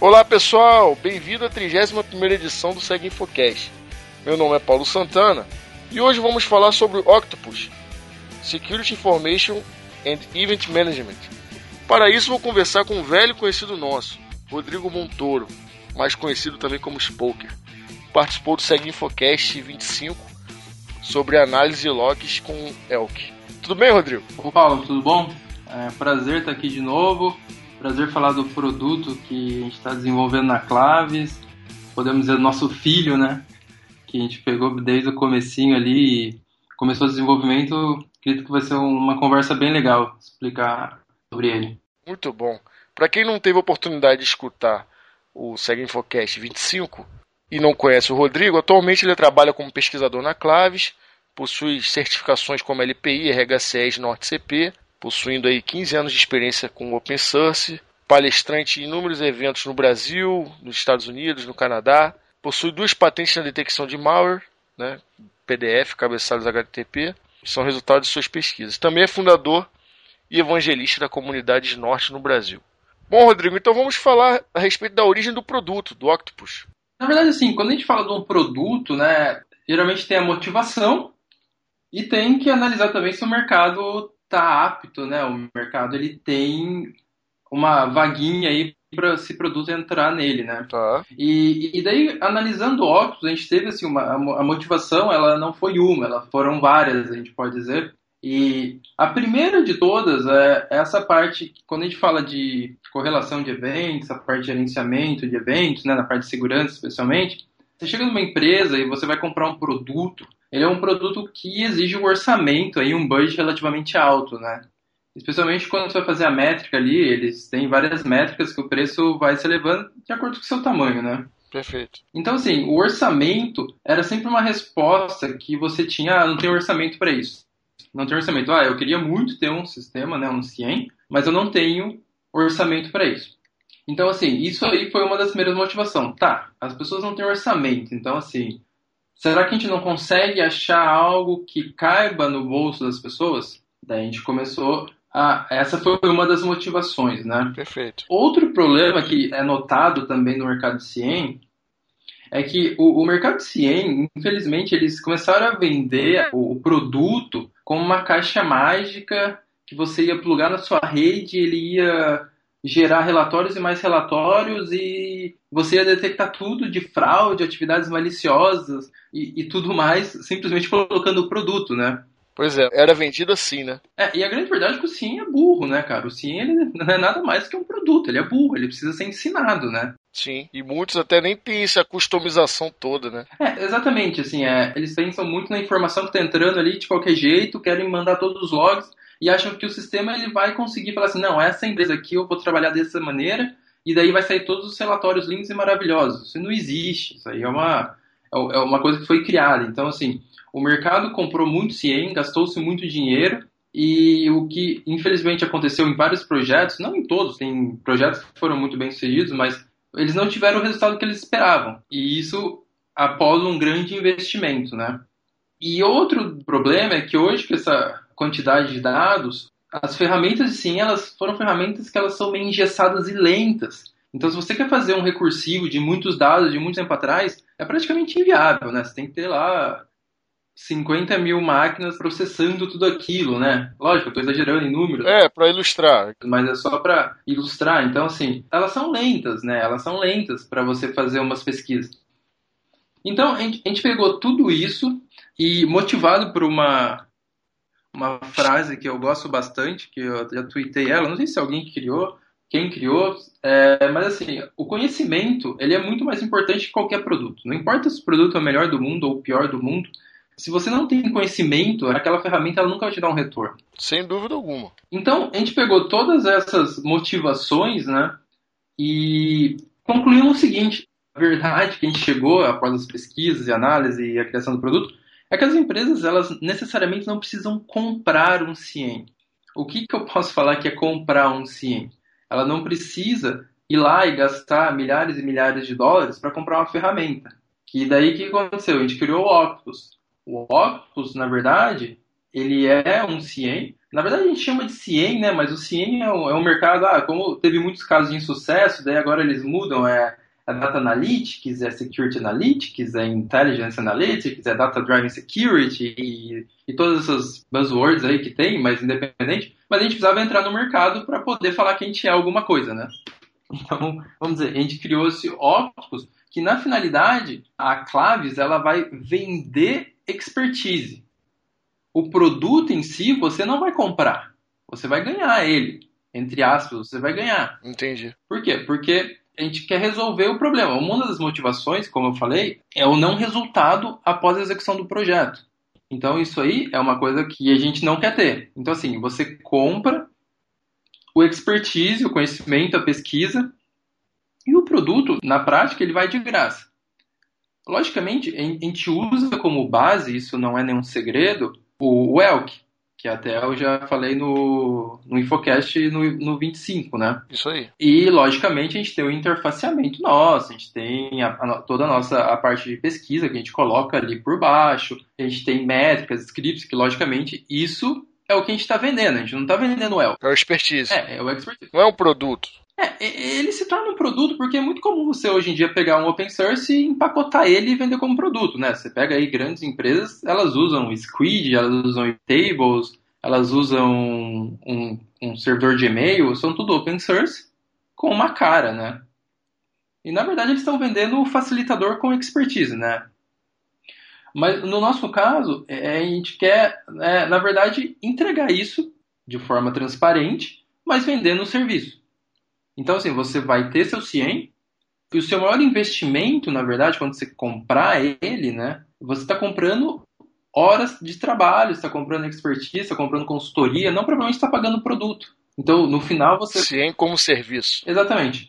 Olá pessoal, bem-vindo à 31 edição do Segue Infocast. Meu nome é Paulo Santana e hoje vamos falar sobre Octopus, Security Information and Event Management. Para isso vou conversar com um velho conhecido nosso, Rodrigo Montoro, mais conhecido também como Spoker. Participou do Segue Infocast 25 sobre análise de logs com Elk. Tudo bem, Rodrigo? Ô Paulo, tudo bom? É prazer estar aqui de novo. Prazer falar do produto que a gente está desenvolvendo na Claves. Podemos dizer, nosso filho, né? Que a gente pegou desde o comecinho ali e começou o desenvolvimento. Acredito que vai ser uma conversa bem legal explicar sobre ele. Muito bom. Para quem não teve oportunidade de escutar o Segue Infocast 25 e não conhece o Rodrigo, atualmente ele trabalha como pesquisador na Claves, possui certificações como LPI, RHCS, NorteCP possuindo aí 15 anos de experiência com open source, palestrante em inúmeros eventos no Brasil, nos Estados Unidos, no Canadá, possui duas patentes na detecção de malware, né, PDF, cabeçalhos HTTP, são resultados de suas pesquisas. Também é fundador e evangelista da comunidade Norte no Brasil. Bom, Rodrigo, então vamos falar a respeito da origem do produto, do Octopus. Na verdade, assim, quando a gente fala de um produto, né, geralmente tem a motivação e tem que analisar também se o mercado está apto, né? O mercado ele tem uma vaguinha aí para esse produto entrar nele, né? Tá. E, e daí, analisando o a gente teve assim, uma, a motivação, ela não foi uma, ela foram várias, a gente pode dizer. E a primeira de todas é essa parte, quando a gente fala de correlação de eventos, a parte de gerenciamento de eventos, né, na parte de segurança especialmente, você chega numa empresa e você vai comprar um produto ele é um produto que exige um orçamento, aí, um budget relativamente alto, né? Especialmente quando você vai fazer a métrica ali, eles têm várias métricas que o preço vai se elevando de acordo com o seu tamanho, né? Perfeito. Então, assim, o orçamento era sempre uma resposta que você tinha, ah, não tem orçamento para isso. Não tem orçamento. Ah, eu queria muito ter um sistema, né, um CIEM, mas eu não tenho orçamento para isso. Então, assim, isso aí foi uma das primeiras motivações. Tá, as pessoas não têm orçamento, então, assim, será que a gente não consegue achar algo que caiba no bolso das pessoas? Daí a gente começou a. Essa foi uma das motivações, né? Perfeito. Outro problema que é notado também no mercado de CIEM é que o, o mercado de CIEM, infelizmente, eles começaram a vender o, o produto como uma caixa mágica que você ia plugar na sua rede, ele ia gerar relatórios e mais relatórios e você ia detectar tudo de fraude, atividades maliciosas e, e tudo mais, simplesmente colocando o produto, né? Pois é, era vendido assim, né? É, e a grande verdade é que o SIM é burro, né, cara? O SIM ele não é nada mais que um produto, ele é burro, ele precisa ser ensinado, né? Sim, e muitos até nem têm essa customização toda, né? É, exatamente, assim, é, eles pensam muito na informação que tá entrando ali de qualquer jeito, querem mandar todos os logs, e acham que o sistema ele vai conseguir falar assim, não, essa empresa aqui eu vou trabalhar dessa maneira e daí vai sair todos os relatórios lindos e maravilhosos. Isso não existe, isso aí é uma, é, é uma coisa que foi criada. Então, assim, o mercado comprou muito CIEM, gastou-se muito dinheiro e o que infelizmente aconteceu em vários projetos, não em todos, tem projetos que foram muito bem sucedidos, mas eles não tiveram o resultado que eles esperavam. E isso após um grande investimento, né? E outro problema é que hoje, com essa quantidade de dados, as ferramentas, sim, elas foram ferramentas que elas são meio engessadas e lentas. Então, se você quer fazer um recursivo de muitos dados de muito tempo atrás, é praticamente inviável, né? Você tem que ter lá 50 mil máquinas processando tudo aquilo, né? Lógico, eu estou exagerando em números. É, para ilustrar. Mas é só para ilustrar. Então, assim, elas são lentas, né? Elas são lentas para você fazer umas pesquisas. Então, a gente pegou tudo isso e, motivado por uma uma frase que eu gosto bastante, que eu já tuitei ela, não sei se alguém criou, quem criou, é, mas assim, o conhecimento ele é muito mais importante que qualquer produto. Não importa se o produto é o melhor do mundo ou o pior do mundo, se você não tem conhecimento, aquela ferramenta ela nunca vai te dar um retorno. Sem dúvida alguma. Então, a gente pegou todas essas motivações, né, e concluímos o seguinte, a verdade que a gente chegou após as pesquisas e análise e a criação do produto é que as empresas elas necessariamente não precisam comprar um CIEM. O que, que eu posso falar que é comprar um CIEM? Ela não precisa ir lá e gastar milhares e milhares de dólares para comprar uma ferramenta. Que daí que aconteceu? A gente criou o Octopus. O Octopus, na verdade, ele é um CIEM. Na verdade, a gente chama de CIEM, né? Mas o CIEM é um, é um mercado, ah, como teve muitos casos de insucesso, daí agora eles mudam, é, é Data Analytics, é Security Analytics, é Intelligence Analytics, é Data Driving Security e, e todas essas buzzwords aí que tem, mas independente. Mas a gente precisava entrar no mercado para poder falar que a gente é alguma coisa, né? Então, vamos dizer, a gente criou esse Octopus, que na finalidade, a Claves, ela vai vender expertise. O produto em si, você não vai comprar. Você vai ganhar ele. Entre aspas, você vai ganhar. Entendi. Por quê? Porque a gente quer resolver o problema. Uma das motivações, como eu falei, é o não resultado após a execução do projeto. Então, isso aí é uma coisa que a gente não quer ter. Então, assim, você compra o expertise, o conhecimento, a pesquisa, e o produto, na prática, ele vai de graça. Logicamente, a gente usa como base, isso não é nenhum segredo, o Elk, que até eu já falei no, no Infocast no, no 25, né? Isso aí. E, logicamente, a gente tem o interfaceamento nosso, a gente tem a, a, toda a nossa a parte de pesquisa que a gente coloca ali por baixo, a gente tem métricas, scripts, que, logicamente, isso é o que a gente está vendendo, a gente não está vendendo o Elk. É o expertise. É, é o expertise. Não é um produto. É, ele se torna um produto porque é muito comum você hoje em dia pegar um open source e empacotar ele e vender como produto, né? Você pega aí grandes empresas, elas usam Squid, elas usam Tables, elas usam um, um servidor de e-mail, são tudo open source com uma cara, né? E na verdade eles estão vendendo o facilitador com expertise, né? Mas no nosso caso, é, a gente quer, é, na verdade, entregar isso de forma transparente, mas vendendo o serviço. Então, assim, você vai ter seu CIEM, e o seu maior investimento, na verdade, quando você comprar ele, né, você está comprando horas de trabalho, está comprando expertise, está comprando consultoria, não provavelmente está pagando produto. Então, no final, você. CIEM como serviço. Exatamente.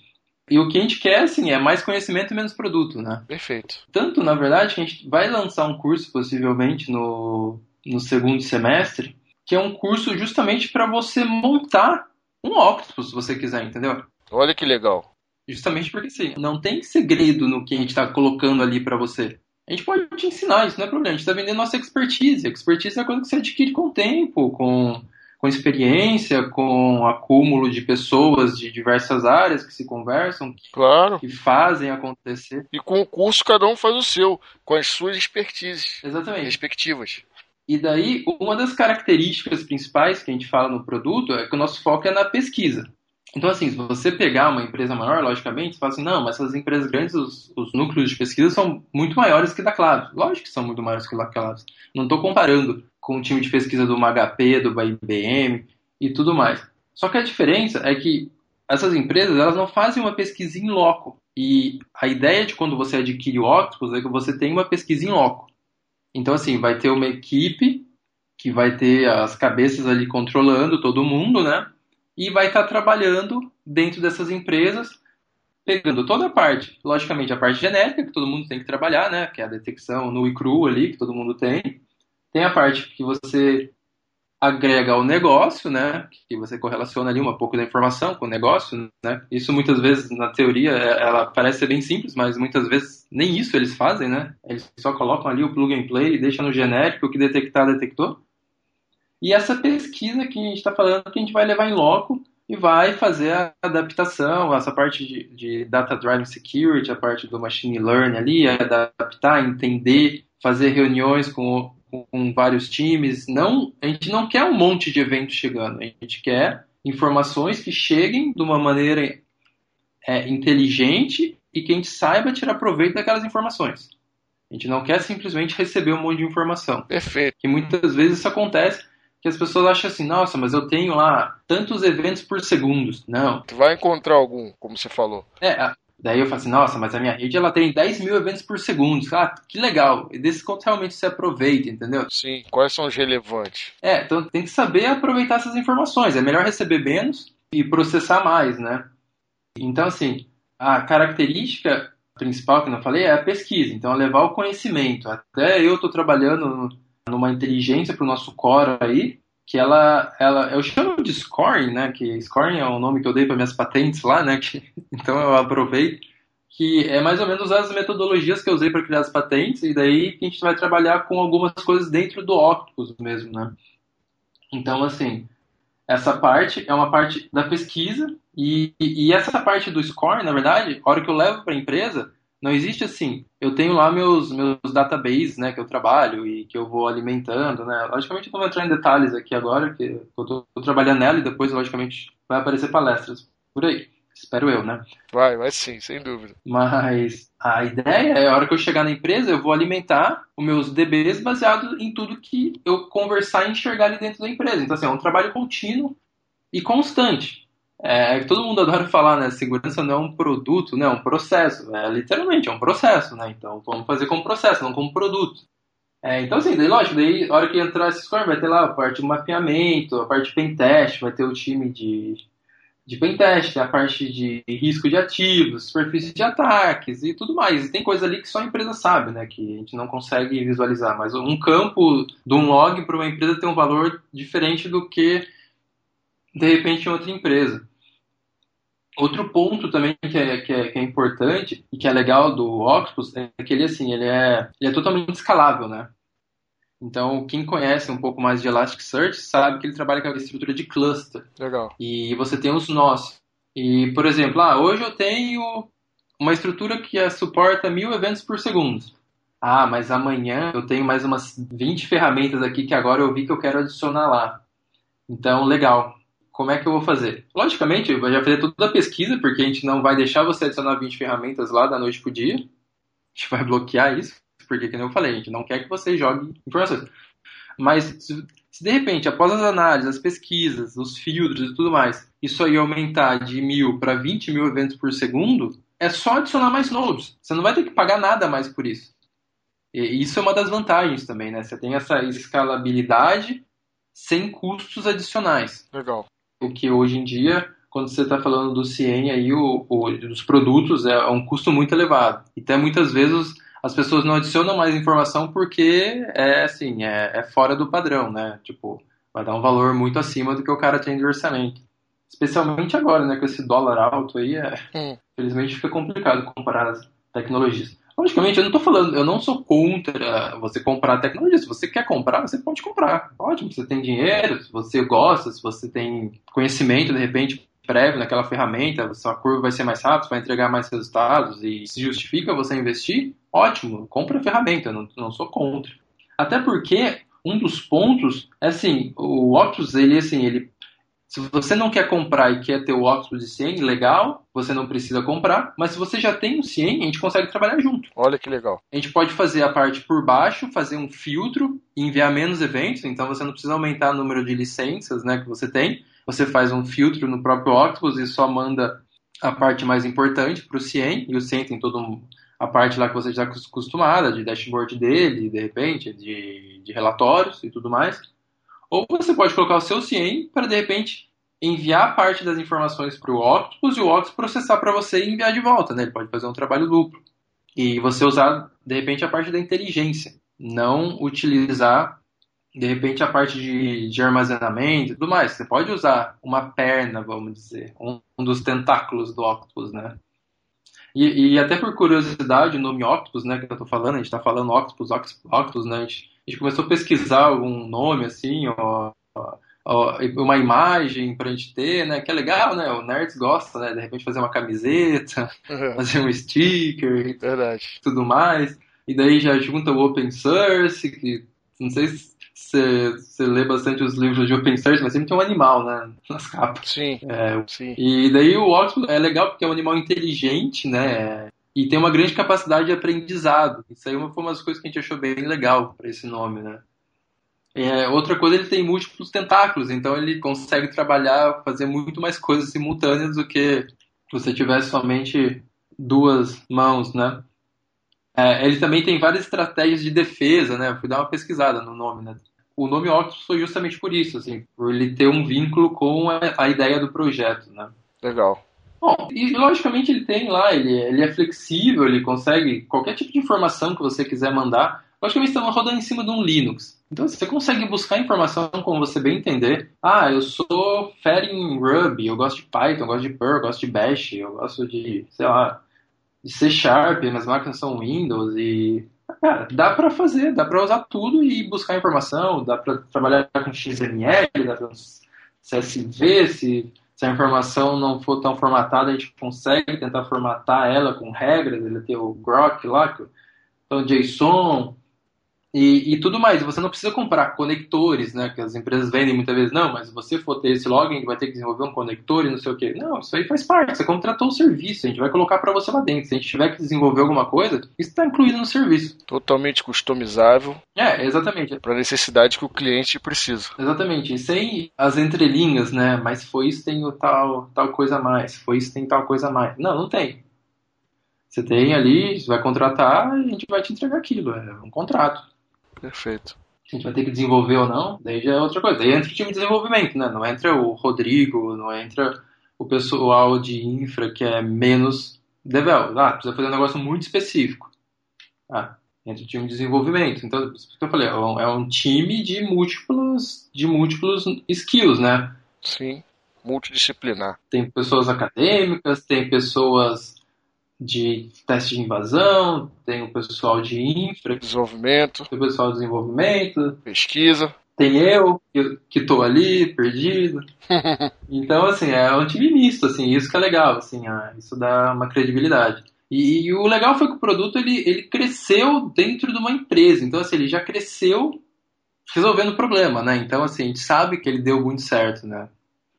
E o que a gente quer, assim, é mais conhecimento e menos produto, né? Perfeito. Tanto, na verdade, que a gente vai lançar um curso, possivelmente, no, no segundo semestre, que é um curso justamente para você montar um Octopus, se você quiser, entendeu? Olha que legal. Justamente porque assim, não tem segredo no que a gente está colocando ali para você. A gente pode te ensinar, isso não é problema. A gente está vendendo nossa expertise. expertise é coisa que você adquire com o tempo, com, com experiência, com acúmulo de pessoas de diversas áreas que se conversam, claro. que fazem acontecer. E com o curso cada um faz o seu, com as suas expertises Exatamente. respectivas. E daí, uma das características principais que a gente fala no produto é que o nosso foco é na pesquisa. Então, assim, se você pegar uma empresa maior, logicamente, você fala assim, não, mas essas empresas grandes, os, os núcleos de pesquisa são muito maiores que da Claves. Lógico que são muito maiores que da Claves. Não estou comparando com o time de pesquisa do HP, do IBM e tudo mais. Só que a diferença é que essas empresas, elas não fazem uma pesquisa em loco. E a ideia de quando você adquire o Octopus é que você tem uma pesquisa em loco. Então, assim, vai ter uma equipe que vai ter as cabeças ali controlando todo mundo, né? E vai estar trabalhando dentro dessas empresas, pegando toda a parte, logicamente a parte genética, que todo mundo tem que trabalhar, né, que é a detecção no e cru ali, que todo mundo tem. Tem a parte que você agrega ao negócio, né, que você correlaciona ali um pouco da informação com o negócio, né. Isso muitas vezes na teoria é, ela parece ser bem simples, mas muitas vezes nem isso eles fazem, né. Eles só colocam ali o plug and play e deixam no genérico o que detectar detectou. E essa pesquisa que a gente está falando que a gente vai levar em loco e vai fazer a adaptação, essa parte de, de data driven security, a parte do machine learning ali, adaptar, entender, fazer reuniões com, com vários times. Não, a gente não quer um monte de eventos chegando, a gente quer informações que cheguem de uma maneira é, inteligente e que a gente saiba tirar proveito daquelas informações. A gente não quer simplesmente receber um monte de informação. Perfeito. Que muitas vezes isso acontece que as pessoas acham assim, nossa, mas eu tenho lá tantos eventos por segundo. Não. Tu vai encontrar algum, como você falou. É, daí eu falo assim, nossa, mas a minha rede ela tem 10 mil eventos por segundo. Ah, que legal. E desse quanto realmente se aproveita, entendeu? Sim, quais são os relevantes? É, então tem que saber aproveitar essas informações. É melhor receber menos e processar mais, né? Então, assim, a característica principal que eu falei é a pesquisa. Então, levar o conhecimento. Até eu estou trabalhando numa inteligência para o nosso core aí, que ela, ela, eu chamo de scoring, né? Que scoring é o nome que eu dei para minhas patentes lá, né? Que, então eu aproveito que é mais ou menos as metodologias que eu usei para criar as patentes, e daí que a gente vai trabalhar com algumas coisas dentro do Octopus mesmo, né? Então, assim, essa parte é uma parte da pesquisa, e, e essa parte do score, na verdade, a hora que eu levo para a empresa, não existe assim. Eu tenho lá meus, meus databases, né, que eu trabalho e que eu vou alimentando, né. Logicamente eu não vou entrar em detalhes aqui agora, que eu estou trabalhando nela e depois, logicamente, vai aparecer palestras por aí. Espero eu, né? Vai, vai sim, sem dúvida. Mas a ideia é, a hora que eu chegar na empresa, eu vou alimentar os meus DBs baseado em tudo que eu conversar e enxergar ali dentro da empresa. Então, assim, é um trabalho contínuo e constante. É, todo mundo adora falar, né? Segurança não é um produto, né? É um processo. É, literalmente, é um processo, né? Então, vamos fazer como processo, não como produto. É, então, assim, daí, lógico, daí, a hora que entrar esse score, vai ter lá a parte de mapeamento, a parte de pentest, vai ter o time de de pentest, a parte de risco de ativos, superfície de ataques e tudo mais. E tem coisa ali que só a empresa sabe, né? Que a gente não consegue visualizar. Mas um campo de um log para uma empresa tem um valor diferente do que de repente em outra empresa. Outro ponto também que é, que é, que é importante e que é legal do Octopus é que ele assim ele é, ele é totalmente escalável, né? Então, quem conhece um pouco mais de Elasticsearch sabe que ele trabalha com a estrutura de cluster. Legal. E você tem os nós. E, por exemplo, ah, hoje eu tenho uma estrutura que suporta mil eventos por segundo. Ah, mas amanhã eu tenho mais umas 20 ferramentas aqui que agora eu vi que eu quero adicionar lá. Então, legal. Como é que eu vou fazer? Logicamente, eu vou já fazer toda a pesquisa, porque a gente não vai deixar você adicionar 20 ferramentas lá da noite pro dia. A gente vai bloquear isso porque, como eu falei, a gente não quer que você jogue informações. Mas se, de repente, após as análises, as pesquisas, os filtros e tudo mais, isso aí aumentar de mil para 20 mil eventos por segundo, é só adicionar mais nodes. Você não vai ter que pagar nada mais por isso. E isso é uma das vantagens também, né? Você tem essa escalabilidade sem custos adicionais. Legal. O que hoje em dia, quando você está falando do CIEM, aí o, o, dos produtos, é um custo muito elevado. E até muitas vezes as pessoas não adicionam mais informação porque é assim, é, é fora do padrão, né? Tipo, vai dar um valor muito acima do que o cara tem de orçamento. Especialmente agora, né? Com esse dólar alto aí, é, hum. infelizmente fica complicado comparar as tecnologias. Logicamente, eu não tô falando, eu não sou contra você comprar tecnologia. Se você quer comprar, você pode comprar. Ótimo, você tem dinheiro, se você gosta, se você tem conhecimento, de repente, prévio naquela ferramenta, sua curva vai ser mais rápida, vai entregar mais resultados e se justifica você investir, ótimo, compra a ferramenta, não, não sou contra. Até porque um dos pontos é assim, o Octopus, ele assim, ele se você não quer comprar e quer ter o Octopus de 100, legal, você não precisa comprar, mas se você já tem o 100, a gente consegue trabalhar junto. Olha que legal. A gente pode fazer a parte por baixo, fazer um filtro e enviar menos eventos, então você não precisa aumentar o número de licenças né, que você tem, você faz um filtro no próprio Octopus e só manda a parte mais importante para o Cien, e o Cien tem toda a parte lá que você já está acostumada, de dashboard dele, de repente, de, de relatórios e tudo mais. Ou você pode colocar o seu Cien para, de repente, enviar parte das informações para o Octopus e o Octopus processar para você e enviar de volta. Né? Ele pode fazer um trabalho duplo. E você usar, de repente, a parte da inteligência. Não utilizar de repente a parte de, de armazenamento e tudo mais. Você pode usar uma perna, vamos dizer, um, um dos tentáculos do Octopus, né? E, e, até por curiosidade, o nome Octopus, né, que eu tô falando, a gente tá falando Octopus, Octopus, Octopus né, a gente, a gente começou a pesquisar algum nome, assim, ó, ó, uma imagem pra gente ter, né, que é legal, né, o Nerds gosta, né, de repente fazer uma camiseta, uhum. fazer um sticker, Verdade. tudo mais, e daí já junta o Open Source, que não sei se você lê bastante os livros de open source, mas sempre tem um animal, né? Nas capas. Sim. É, sim. E daí o Octopus é legal porque é um animal inteligente, né? E tem uma grande capacidade de aprendizado. Isso aí foi uma das coisas que a gente achou bem legal para esse nome, né? É, outra coisa, ele tem múltiplos tentáculos, então ele consegue trabalhar, fazer muito mais coisas simultâneas do que se você tivesse somente duas mãos, né? É, ele também tem várias estratégias de defesa, né? Eu fui dar uma pesquisada no nome, né? o nome Octopus foi justamente por isso, assim, por ele ter um vínculo com a, a ideia do projeto, né? Legal. Bom, e logicamente ele tem lá, ele, ele é flexível, ele consegue qualquer tipo de informação que você quiser mandar. Logicamente estamos rodando em cima de um Linux. Então você consegue buscar informação como você bem entender. Ah, eu sou fera em Ruby, eu gosto de Python, eu gosto de Perl, eu gosto de Bash, eu gosto de, sei lá, de C Sharp, minhas máquinas são Windows e cara, dá para fazer, dá para usar tudo e buscar informação, dá para trabalhar com XML, dá para CSV, se, se a informação não for tão formatada, a gente consegue tentar formatar ela com regras, ele tem o Grok lá, então JSON, e, e, tudo mais. Você não precisa comprar conectores, né? Que as empresas vendem muitas vezes. Não, mas se você for ter esse login, vai ter que desenvolver um conector e não sei o quê. Não, isso aí faz parte. Você contratou o serviço, a gente vai colocar para você lá dentro. Se a gente tiver que desenvolver alguma coisa, isso está incluído no serviço. Totalmente customizável. É, exatamente. Para a necessidade que o cliente precisa. Exatamente. E sem as entrelinhas, né? Mas foi isso tem tal, tal coisa a mais. Foi isso tem tal coisa a mais. Não, não tem. Você tem ali, você vai contratar e a gente vai te entregar aquilo. É um contrato. Perfeito. Se a gente vai ter que desenvolver ou não, daí já é outra coisa. Daí entra o time de desenvolvimento, né? Não entra o Rodrigo, não entra o pessoal de infra que é menos develop. Ah, precisa fazer um negócio muito específico. Ah, entra o time de desenvolvimento. Então, eu falei, é um, é um time de múltiplos, de múltiplos skills, né? Sim, multidisciplinar. Tem pessoas acadêmicas, tem pessoas de teste de invasão, tem o pessoal de infra, desenvolvimento, tem o pessoal de desenvolvimento, pesquisa, tem eu que, tô ali perdido. então assim é um time misto, assim isso que é legal, assim ah, isso dá uma credibilidade. E, e, o legal foi que o produto ele, ele cresceu dentro de uma empresa, então assim ele já cresceu resolvendo o problema, né? Então assim a gente sabe que ele deu muito certo, né?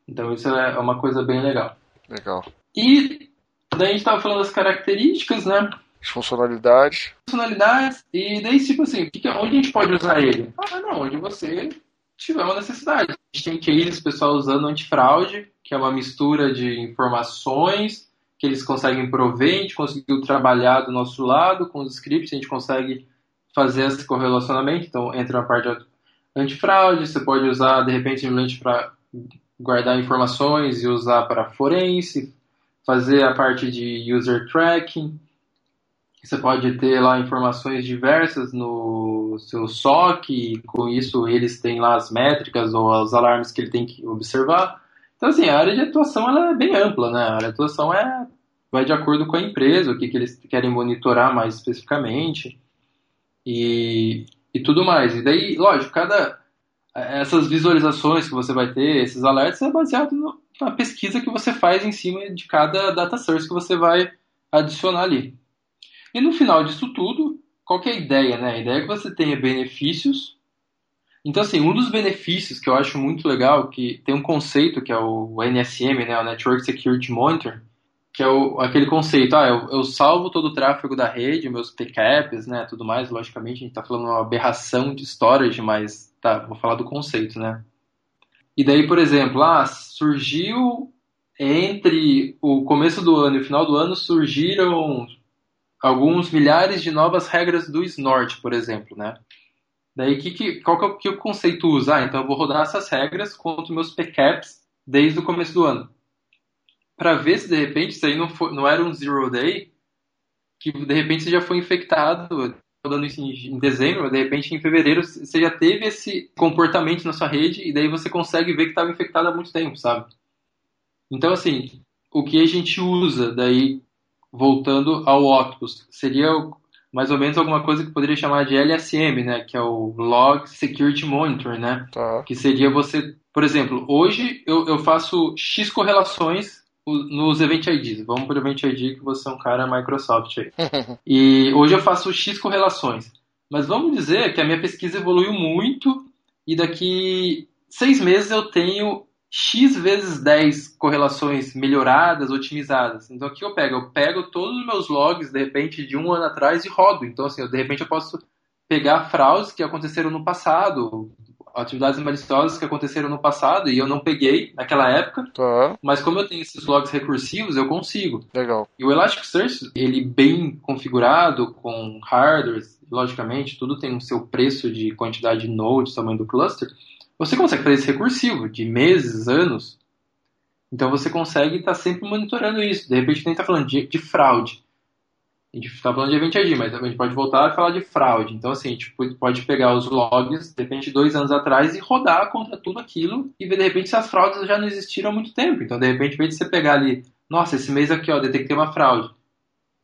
Então isso é uma coisa bem legal. Legal. E Daí a gente tava falando das características, né? As funcionalidades. Funcionalidades. E daí, tipo assim, onde a gente pode usar ele? Ah, não, onde você tiver uma necessidade. A gente tem cases, pessoal usando antifraude, que é uma mistura de informações que eles conseguem prover, a gente conseguiu trabalhar do nosso lado com os scripts, a gente consegue fazer esse correlacionamento. Então, entra na parte de antifraude, você pode usar, de repente, simplesmente para guardar informações e usar para forense, fazer a parte de user tracking. Você pode ter lá informações diversas no seu SOC, e com isso eles têm lá as métricas ou os alarmes que ele tem que observar. Então, assim, a área de atuação ela é bem ampla, né? A área de atuação é, vai de acordo com a empresa, o que, que eles querem monitorar mais especificamente e, e tudo mais. E daí, lógico, cada essas visualizações que você vai ter, esses alertas, é baseado no, a pesquisa que você faz em cima de cada data source que você vai adicionar ali. E no final disso tudo, qual é a ideia? Né? A ideia é que você tenha benefícios. Então, assim, um dos benefícios que eu acho muito legal, que tem um conceito que é o NSM, né, o Network Security Monitor, que é o, aquele conceito, ah, eu, eu, salvo todo o tráfego da rede, meus backups, né, tudo mais, logicamente, a gente está falando uma aberração de storage, mas tá, vou falar do conceito, né. E daí, por exemplo, ah, surgiu entre o começo do ano e o final do ano surgiram alguns milhares de novas regras do Snort, por exemplo, né? Daí, que, que, qual que é o, o conceito usa? Ah, então eu vou rodar essas regras contra meus PCAPs desde o começo do ano. Para ver se de repente isso aí não, for, não era um zero day, que de repente você já foi infectado rodando isso em dezembro, de repente em fevereiro você já teve esse comportamento na sua rede e daí você consegue ver que estava infectado há muito tempo, sabe? Então, assim, o que a gente usa daí, voltando ao Octopus, seria mais ou menos alguma coisa que poderia chamar de LSM, né? Que é o Log Security Monitor, né? Tá. Que seria você, por exemplo, hoje eu, eu faço X correlações nos Event IDs. Vamos para o Event ID, que você é um cara Microsoft aí. e hoje eu faço X correlações. Mas vamos dizer que a minha pesquisa evoluiu muito e daqui seis meses eu tenho X vezes 10 correlações melhoradas, otimizadas. Então o que eu pego? Eu pego todos os meus logs, de repente, de um ano atrás e rodo. Então, assim, eu, de repente eu posso pegar fraudes que aconteceram no passado, atividades maliciosas que aconteceram no passado e eu não peguei naquela época. Tá. Mas como eu tenho esses logs recursivos, eu consigo. Legal. E o Elasticsearch, ele bem configurado com hardware, logicamente, tudo tem o seu preço de quantidade de nodes, tamanho do cluster. Você consegue fazer esse recursivo de meses, anos. Então você consegue estar tá sempre monitorando isso. De repente, nem está falando de, de fraude. A gente está falando de Event ID, mas a gente pode voltar a falar de fraude. Então, assim, a gente pode pegar os logs, de repente, dois anos atrás e rodar contra tudo aquilo e ver, de repente, se as fraudes já não existiram há muito tempo. Então, de repente, em vez de você pegar ali, nossa, esse mês aqui, ó, detectei uma fraude.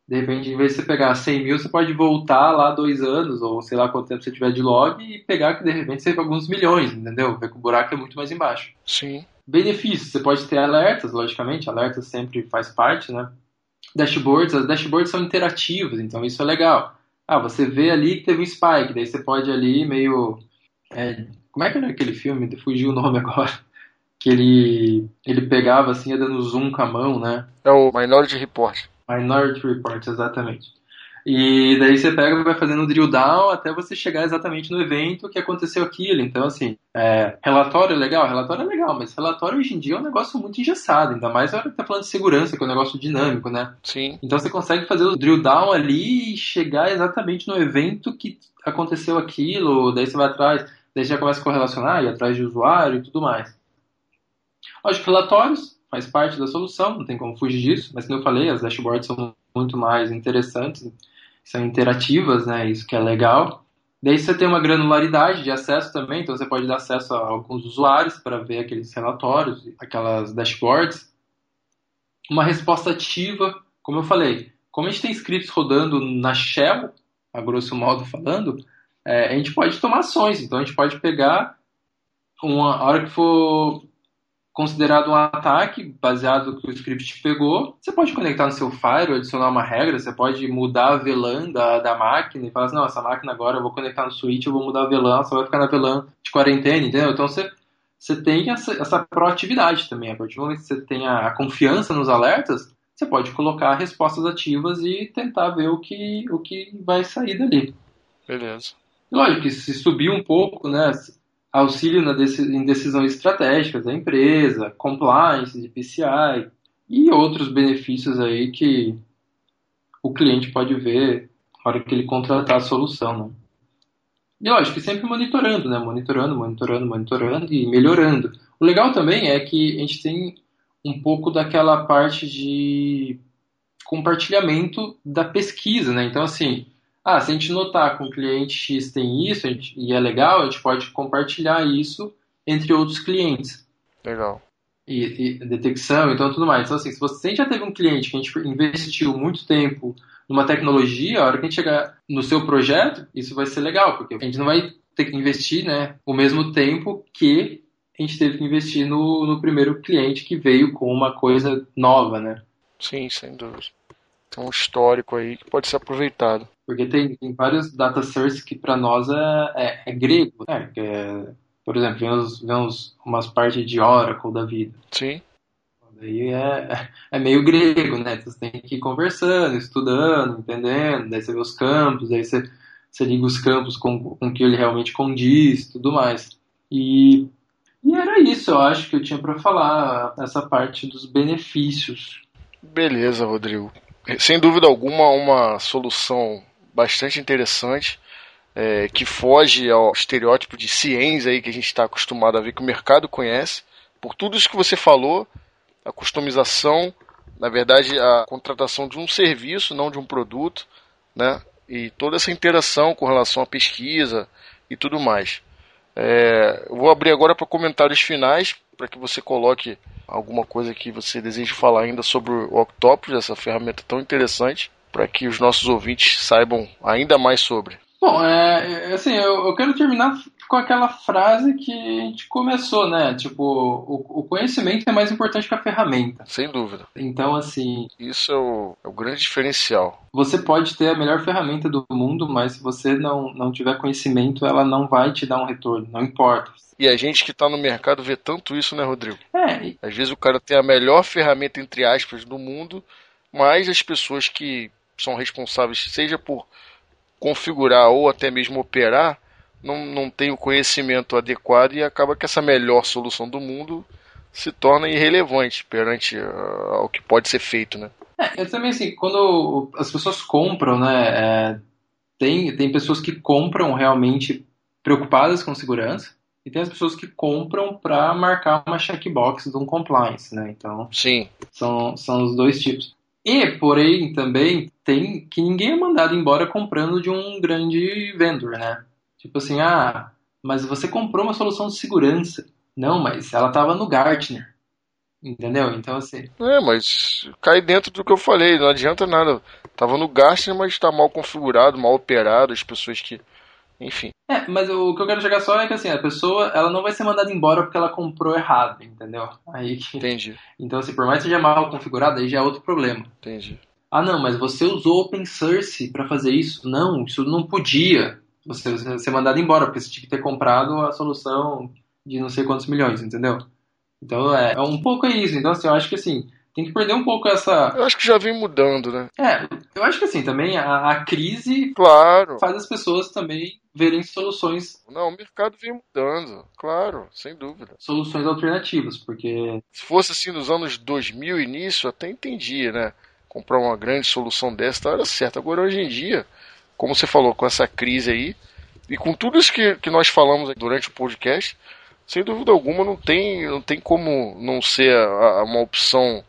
De repente, em vez de você pegar 100 mil, você pode voltar lá dois anos, ou sei lá quanto tempo você tiver de log, e pegar que de repente você alguns milhões, entendeu? Ver que o buraco é muito mais embaixo. Sim. Benefícios, você pode ter alertas, logicamente, alertas sempre faz parte, né? Dashboards, as dashboards são interativas, então isso é legal. Ah, você vê ali que teve um spike, daí você pode ali meio. É, como é que era aquele filme? Fugiu o nome agora. Que ele, ele pegava assim, ia dando zoom com a mão, né? É o Minority Report. Minority Report, exatamente. E daí você pega e vai fazendo drill down até você chegar exatamente no evento que aconteceu aquilo. Então, assim, é, relatório é legal? Relatório é legal, mas relatório hoje em dia é um negócio muito engessado, ainda mais na hora que tá falando de segurança, que é um negócio dinâmico, né? Sim. Então você consegue fazer o drill down ali e chegar exatamente no evento que aconteceu aquilo, daí você vai atrás, daí você já começa a correlacionar, ir atrás de usuário e tudo mais. Lógico, relatórios faz parte da solução, não tem como fugir disso, mas como eu falei, as dashboards são muito mais interessantes, são interativas, né? Isso que é legal. Daí você tem uma granularidade de acesso também, então você pode dar acesso a alguns usuários para ver aqueles relatórios, aquelas dashboards. Uma resposta ativa, como eu falei, como a gente tem scripts rodando na shell, a grosso modo falando, é, a gente pode tomar ações. Então a gente pode pegar uma a hora que for considerado um ataque baseado no que o script pegou, você pode conectar no seu Fire, adicionar uma regra, você pode mudar a VLAN da, da máquina e falar assim, não, essa máquina agora eu vou conectar no switch, eu vou mudar a VLAN, só vai ficar na VLAN de quarentena, entendeu? Então você, você tem essa, essa proatividade também. A partir do momento que você tem a, a confiança nos alertas, você pode colocar respostas ativas e tentar ver o que, o que vai sair dali. Beleza. Lógico que se subir um pouco, né? Auxílio na em decisões estratégicas da empresa, compliance de PCI e outros benefícios aí que o cliente pode ver na hora que ele contratar a solução. Né? E lógico sempre monitorando, né? Monitorando, monitorando, monitorando e melhorando. O legal também é que a gente tem um pouco daquela parte de compartilhamento da pesquisa, né? Então, assim, ah, se a gente notar que um cliente X tem isso gente, e é legal, a gente pode compartilhar isso entre outros clientes. Legal. E, e detecção, então tudo mais. Então, assim, se você já teve um cliente que a gente investiu muito tempo numa tecnologia, a hora que a gente chegar no seu projeto, isso vai ser legal, porque a gente não vai ter que investir né, o mesmo tempo que a gente teve que investir no, no primeiro cliente que veio com uma coisa nova, né? Sim, sem dúvida. Tem um histórico aí que pode ser aproveitado. Porque tem, tem vários data sources que para nós é, é, é, grego, né? É, por exemplo, vem, uns, vem uns, umas partes de Oracle da vida. Sim. Daí é, é meio grego, né? Você tem que ir conversando, estudando, entendendo, daí você vê os campos, daí você, você liga os campos com, com que ele realmente condiz tudo mais. E, e era isso, eu acho que eu tinha para falar, essa parte dos benefícios. Beleza, Rodrigo. Sem dúvida alguma, uma solução bastante interessante, é, que foge ao estereótipo de ciência aí que a gente está acostumado a ver que o mercado conhece. Por tudo isso que você falou, a customização, na verdade, a contratação de um serviço, não de um produto, né? E toda essa interação com relação à pesquisa e tudo mais. É, eu vou abrir agora para comentários finais, para que você coloque alguma coisa que você deseje falar ainda sobre o Octopus, essa ferramenta tão interessante para que os nossos ouvintes saibam ainda mais sobre? Bom, é, é, assim, eu, eu, quero terminar com aquela frase que a gente começou, né? Tipo, o, o, conhecimento é mais importante que a ferramenta. Sem dúvida. Então, assim. Isso é o, é o grande diferencial. Você pode ter a melhor ferramenta do mundo, mas se você não, não tiver conhecimento, ela não vai te dar um retorno, não importa. E a gente que está no mercado vê tanto isso, né, Rodrigo? É. Às vezes o cara tem a melhor ferramenta, entre aspas, do mundo, mas as pessoas que são responsáveis, seja por configurar ou até mesmo operar, não, não tem o conhecimento adequado e acaba que essa melhor solução do mundo se torna irrelevante perante uh, ao que pode ser feito, né? É, eu também assim, quando as pessoas compram, né, é, tem, tem pessoas que compram realmente preocupadas com segurança e tem as pessoas que compram para marcar uma checkbox de um compliance, né? Então, sim, são, são os dois tipos. E, porém, também tem que ninguém é mandado embora comprando de um grande vendor, né? Tipo assim, ah, mas você comprou uma solução de segurança. Não, mas ela estava no Gartner. Entendeu? Então, assim. É, mas cai dentro do que eu falei, não adianta nada. Tava no Gartner, mas está mal configurado, mal operado, as pessoas que. Enfim. É, mas o que eu quero chegar só é que assim, a pessoa ela não vai ser mandada embora porque ela comprou errado, entendeu? Aí que... Entendi. Então, assim, por mais que seja mal configurado, aí já é outro problema. Entendi. Ah, não, mas você usou open source para fazer isso? Não, isso não podia. Você ser mandado embora, porque você tinha que ter comprado a solução de não sei quantos milhões, entendeu? Então é, é um pouco isso. Então, assim, eu acho que assim, tem que perder um pouco essa. Eu acho que já vem mudando, né? É, eu acho que assim, também a, a crise claro. faz as pessoas também verem soluções. Não, o mercado vem mudando, claro, sem dúvida. Soluções alternativas, porque. Se fosse assim nos anos 2000 início, até entendia, né? Comprar uma grande solução dessa tá, era certo. Agora, hoje em dia, como você falou, com essa crise aí, e com tudo isso que, que nós falamos durante o podcast, sem dúvida alguma não tem, não tem como não ser a, a uma opção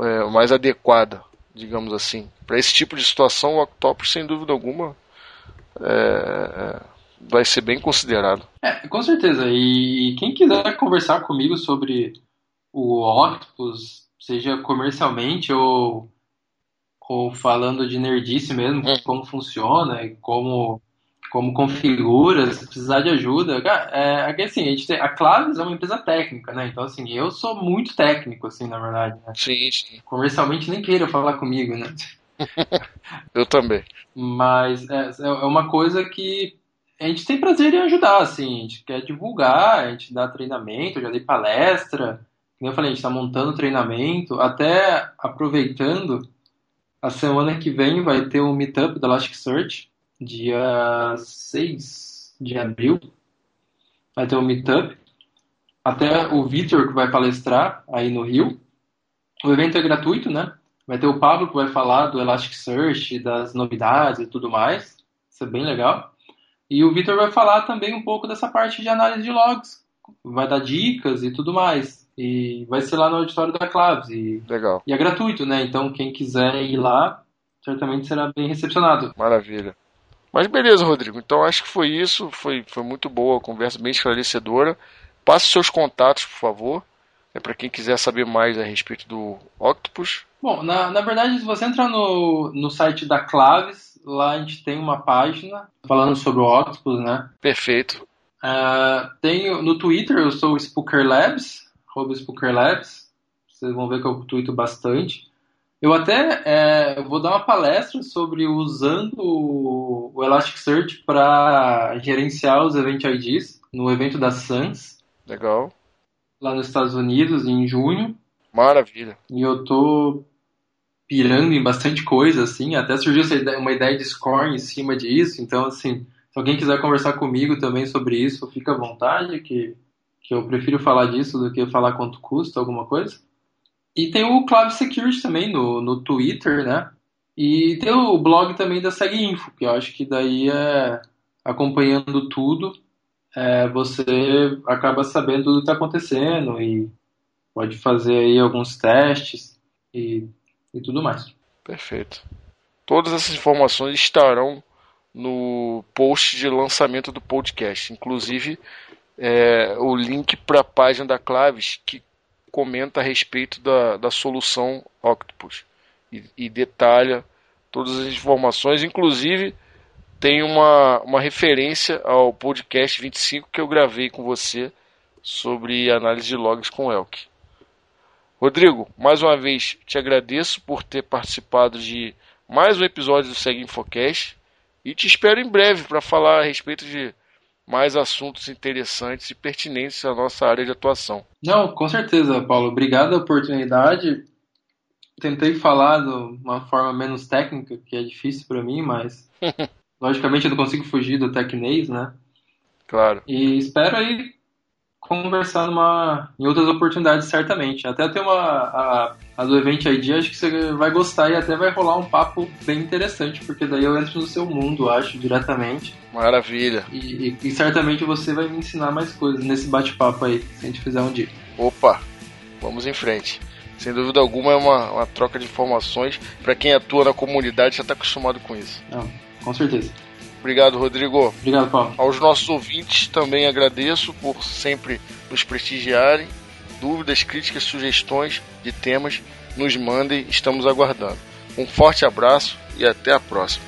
é, mais adequada, digamos assim. Para esse tipo de situação, o Octopus, sem dúvida alguma, é, é, vai ser bem considerado. É, com certeza. E quem quiser conversar comigo sobre o Octopus, seja comercialmente ou, ou falando de nerdice mesmo, hum. como funciona, como como configura, se precisar de ajuda. É, é assim, a, gente tem, a Claves é uma empresa técnica, né? Então, assim, eu sou muito técnico, assim, na verdade. Né? Sim, sim. Comercialmente nem queira falar comigo, né? eu também. Mas é, é uma coisa que a gente tem prazer em ajudar, assim, a gente quer divulgar, a gente dá treinamento, eu já dei palestra, como eu falei, a gente está montando treinamento, até aproveitando, a semana que vem vai ter um meetup da Elasticsearch, dia 6 de abril, vai ter um meetup. Até o Vitor que vai palestrar aí no Rio. O evento é gratuito, né? Vai ter o Pablo que vai falar do Elasticsearch, das novidades e tudo mais. Isso é bem legal. E o Vitor vai falar também um pouco dessa parte de análise de logs. Vai dar dicas e tudo mais. E vai ser lá no auditório da Claves. E, legal. E é gratuito, né? Então quem quiser ir lá, certamente será bem recepcionado. Maravilha. Mas beleza, Rodrigo. Então acho que foi isso. Foi, foi muito boa a conversa, bem esclarecedora. Passe seus contatos, por favor. É para quem quiser saber mais a respeito do Octopus. Bom, na, na verdade, se você entrar no, no site da Claves, lá a gente tem uma página falando sobre o Octopus, né? Perfeito. Uh, tenho, no Twitter eu sou o Spooker Labs, Spooker Labs. Vocês vão ver que eu tweeto bastante. Eu até é, vou dar uma palestra sobre usando o, Elasticsearch para gerenciar os Event IDs no evento da SANS. Legal. Lá nos Estados Unidos, em junho. Maravilha. E eu tô pirando em bastante coisa, assim. Até surgiu uma ideia de score em cima disso. Então, assim, se alguém quiser conversar comigo também sobre isso, fica à vontade, que, que eu prefiro falar disso do que falar quanto custa alguma coisa. E tem o Cloud Security também no, no Twitter, né? E tem o blog também da SegInfo, que eu acho que daí é acompanhando tudo, é, você acaba sabendo tudo que está acontecendo e pode fazer aí alguns testes e, e tudo mais. Perfeito. Todas essas informações estarão no post de lançamento do podcast, inclusive é, o link para a página da Claves que comenta a respeito da, da solução Octopus. E, e detalha todas as informações, inclusive tem uma, uma referência ao podcast 25 que eu gravei com você sobre análise de logs com Elk. Rodrigo, mais uma vez te agradeço por ter participado de mais um episódio do Segue Infocast. E te espero em breve para falar a respeito de mais assuntos interessantes e pertinentes à nossa área de atuação. Não, com certeza, Paulo. Obrigado pela oportunidade. Tentei falar de uma forma menos técnica, que é difícil para mim, mas logicamente eu não consigo fugir do tecnês, né? Claro. E espero aí conversar numa, em outras oportunidades, certamente. Até tem uma. A, a do Event ID, acho que você vai gostar e até vai rolar um papo bem interessante, porque daí eu entro no seu mundo, acho, diretamente. Maravilha. E, e, e certamente você vai me ensinar mais coisas nesse bate-papo aí, se a gente fizer um dia. Opa, vamos em frente. Sem dúvida alguma é uma, uma troca de informações. Para quem atua na comunidade já está acostumado com isso. Não, com certeza. Obrigado, Rodrigo. Obrigado, Paulo. Aos nossos ouvintes também agradeço por sempre nos prestigiarem dúvidas, críticas, sugestões de temas, nos mandem, estamos aguardando. Um forte abraço e até a próxima.